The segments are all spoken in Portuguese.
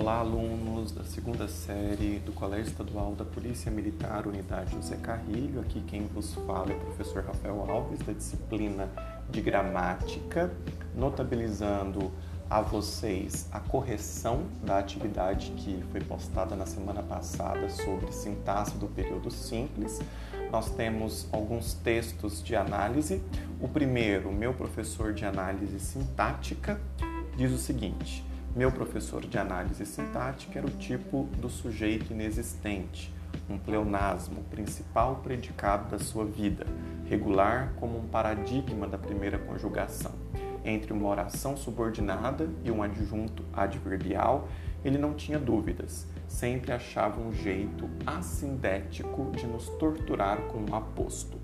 Olá, alunos da segunda série do Colégio Estadual da Polícia Militar, Unidade José Carrilho. Aqui quem vos fala é o professor Rafael Alves, da disciplina de Gramática, notabilizando a vocês a correção da atividade que foi postada na semana passada sobre sintaxe do período simples. Nós temos alguns textos de análise. O primeiro, meu professor de análise sintática, diz o seguinte: Meu professor de análise sintática era o tipo do sujeito inexistente, um pleonasmo, principal predicado da sua vida, regular como um paradigma da primeira conjugação entre uma oração subordinada e um adjunto adverbial, ele não tinha dúvidas, sempre achava um jeito assindético de nos torturar com um aposto.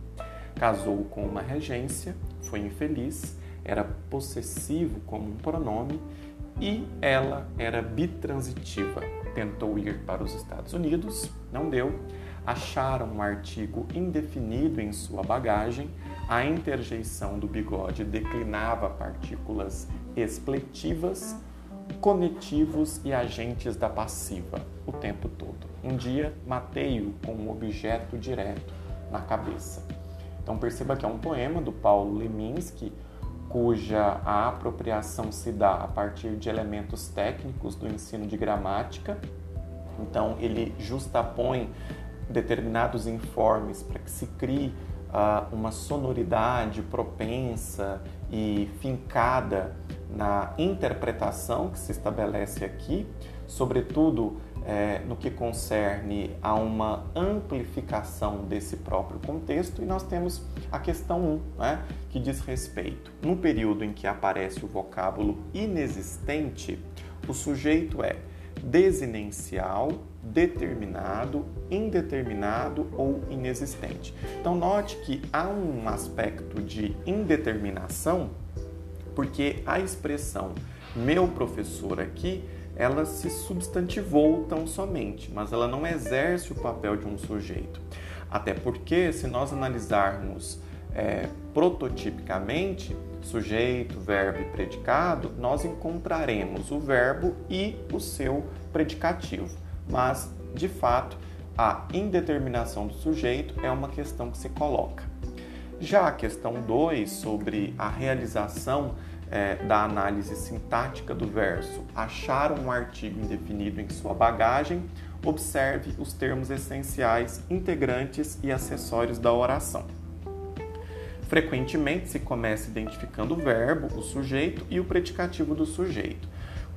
Casou com uma regência, foi infeliz, era possessivo como um pronome e ela era bitransitiva. Tentou ir para os Estados Unidos, não deu. Acharam um artigo indefinido em sua bagagem, a interjeição do bigode declinava partículas expletivas, conetivos e agentes da passiva o tempo todo. Um dia, matei-o com um objeto direto na cabeça. Então perceba que é um poema do Paulo Leminski, cuja a apropriação se dá a partir de elementos técnicos do ensino de gramática. Então ele justapõe determinados informes para que se crie uh, uma sonoridade propensa e fincada na interpretação que se estabelece aqui, sobretudo é, no que concerne a uma amplificação desse próprio contexto, e nós temos a questão 1, né, que diz respeito. No período em que aparece o vocábulo inexistente, o sujeito é desinencial, determinado, indeterminado ou inexistente. Então, note que há um aspecto de indeterminação, porque a expressão meu professor aqui ela se substantivou tão somente, mas ela não exerce o papel de um sujeito. Até porque, se nós analisarmos é, prototipicamente, sujeito, verbo e predicado, nós encontraremos o verbo e o seu predicativo. Mas, de fato, a indeterminação do sujeito é uma questão que se coloca. Já a questão 2, sobre a realização é, da análise sintática do verso, achar um artigo indefinido em sua bagagem, observe os termos essenciais, integrantes e acessórios da oração. Frequentemente se começa identificando o verbo, o sujeito e o predicativo do sujeito.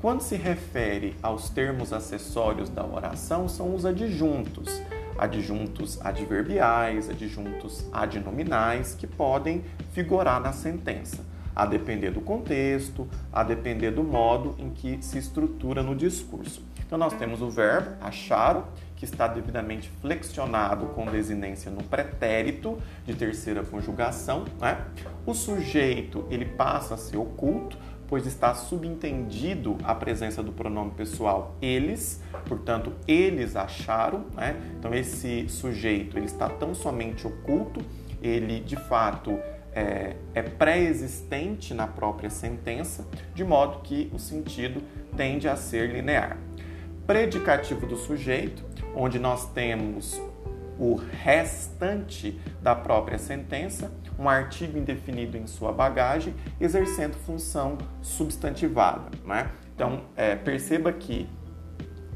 Quando se refere aos termos acessórios da oração, são os adjuntos, adjuntos adverbiais, adjuntos adnominais, que podem vigorar na sentença, a depender do contexto, a depender do modo em que se estrutura no discurso. Então, nós temos o verbo acharam, que está devidamente flexionado com desinência no pretérito de terceira conjugação. Né? O sujeito ele passa a ser oculto, pois está subentendido a presença do pronome pessoal eles, portanto, eles acharam. Né? Então, esse sujeito ele está tão somente oculto, ele de fato é, é pré-existente na própria sentença, de modo que o sentido tende a ser linear. Predicativo do sujeito onde nós temos o restante da própria sentença, um artigo indefinido em sua bagagem, exercendo função substantivada. Né? Então, é, perceba que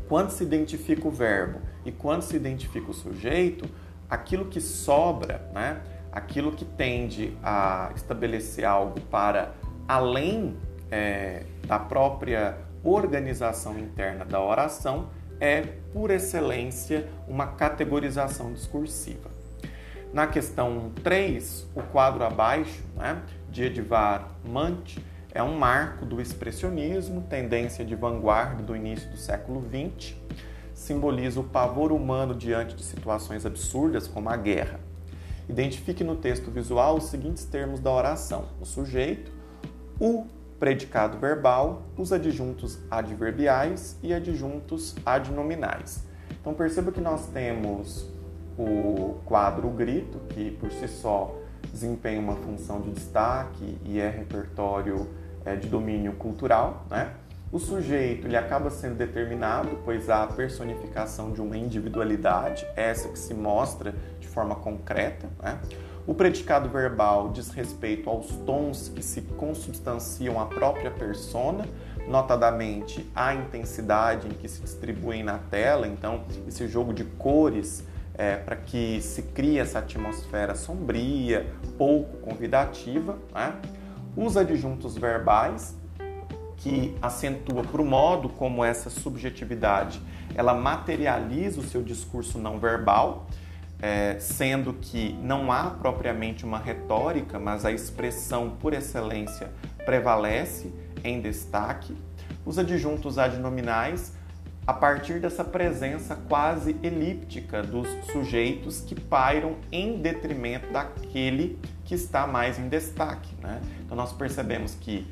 quando se identifica o verbo e quando se identifica o sujeito, aquilo que sobra, né? aquilo que tende a estabelecer algo para além é, da própria organização interna da oração, é, por excelência, uma categorização discursiva. Na questão 3, o quadro abaixo, né, de Edvar Munch, é um marco do expressionismo, tendência de vanguarda do início do século XX, simboliza o pavor humano diante de situações absurdas como a guerra. Identifique no texto visual os seguintes termos da oração: o sujeito, o predicado verbal, os adjuntos adverbiais e adjuntos adnominais. Então perceba que nós temos o quadro grito, que por si só desempenha uma função de destaque e é repertório é, de domínio cultural, né? O sujeito ele acaba sendo determinado, pois há a personificação de uma individualidade, essa que se mostra de forma concreta. Né? O predicado verbal diz respeito aos tons que se consubstanciam à própria persona, notadamente a intensidade em que se distribuem na tela, então esse jogo de cores é, para que se crie essa atmosfera sombria, pouco convidativa. Né? Os adjuntos verbais, que acentua para o modo como essa subjetividade ela materializa o seu discurso não verbal, é, sendo que não há propriamente uma retórica, mas a expressão por excelência prevalece em destaque. Os adjuntos adnominais, a partir dessa presença quase elíptica dos sujeitos que pairam em detrimento daquele que está mais em destaque. Né? Então, nós percebemos que,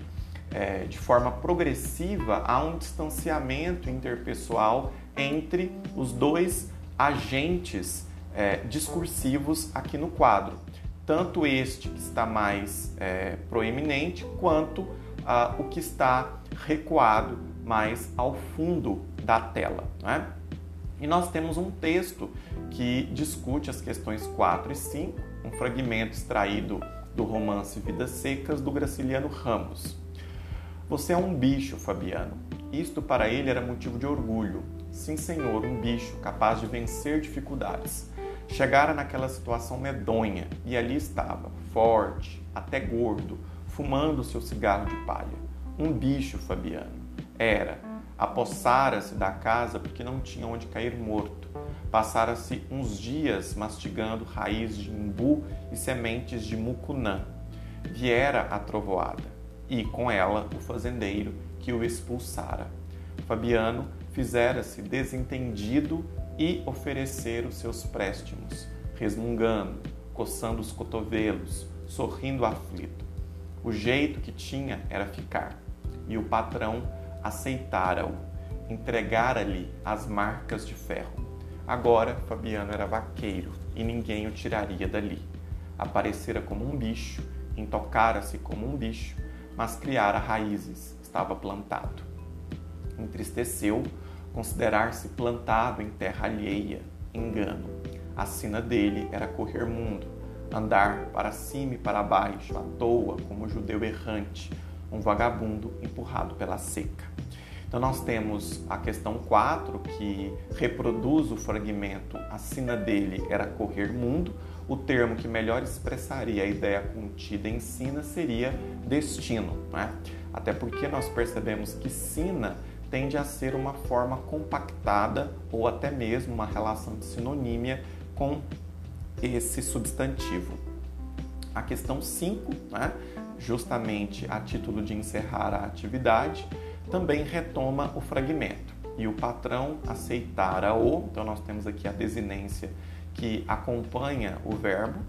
é, de forma progressiva, há um distanciamento interpessoal entre os dois agentes é, discursivos aqui no quadro. Tanto este que está mais é, proeminente, quanto ah, o que está recuado mais ao fundo da tela. Né? E nós temos um texto que discute as questões 4 e 5, um fragmento extraído do romance Vidas Secas do Graciliano Ramos. Você é um bicho, Fabiano. Isto para ele era motivo de orgulho. Sim, senhor, um bicho capaz de vencer dificuldades. Chegara naquela situação medonha e ali estava, forte, até gordo, fumando seu cigarro de palha. Um bicho, Fabiano. Era. Apossara-se da casa porque não tinha onde cair morto. Passara-se uns dias mastigando raiz de imbu e sementes de mucunã. Viera a trovoada, e com ela o fazendeiro que o expulsara. Fabiano fizera-se desentendido e oferecer os seus préstimos, resmungando, coçando os cotovelos, sorrindo aflito. O jeito que tinha era ficar, e o patrão aceitara-o, entregara-lhe as marcas de ferro. Agora Fabiano era vaqueiro e ninguém o tiraria dali. Aparecera como um bicho, intocara-se como um bicho, mas criara raízes, estava plantado. Entristeceu considerar-se plantado em terra alheia, engano. A sina dele era correr mundo, andar para cima e para baixo, à toa, como judeu errante, um vagabundo empurrado pela seca. Então nós temos a questão 4, que reproduz o fragmento, a sina dele era correr mundo. O termo que melhor expressaria a ideia contida em sina seria destino, né? até porque nós percebemos que sina tende a ser uma forma compactada ou até mesmo uma relação de sinonímia com esse substantivo. A questão 5, né, justamente a título de encerrar a atividade, também retoma o fragmento. E o patrão aceitara-o, então nós temos aqui a desinência que acompanha o verbo,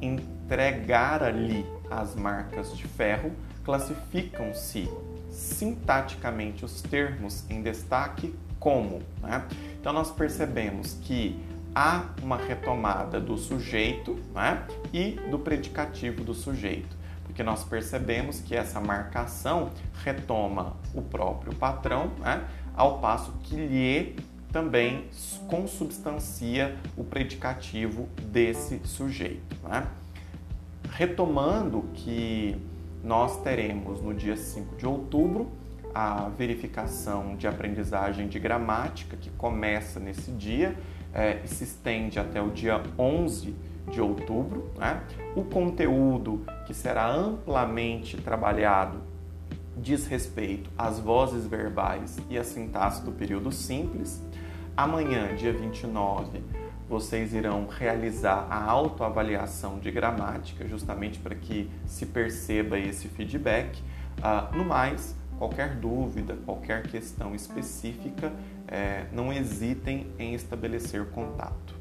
entregar-lhe as marcas de ferro, classificam-se sintaticamente os termos em destaque como. Né? Então, nós percebemos que há uma retomada do sujeito né? e do predicativo do sujeito, porque nós percebemos que essa marcação retoma o próprio patrão, né? ao passo que lhe também consubstancia o predicativo desse sujeito. Né? Retomando que nós teremos no dia 5 de outubro a verificação de aprendizagem de gramática, que começa nesse dia é, e se estende até o dia 11 de outubro. Né? O conteúdo que será amplamente trabalhado diz respeito às vozes verbais e à sintaxe do período simples. Amanhã, dia 29, vocês irão realizar a autoavaliação de gramática, justamente para que se perceba esse feedback. Uh, no mais, qualquer dúvida, qualquer questão específica, eh, não hesitem em estabelecer contato.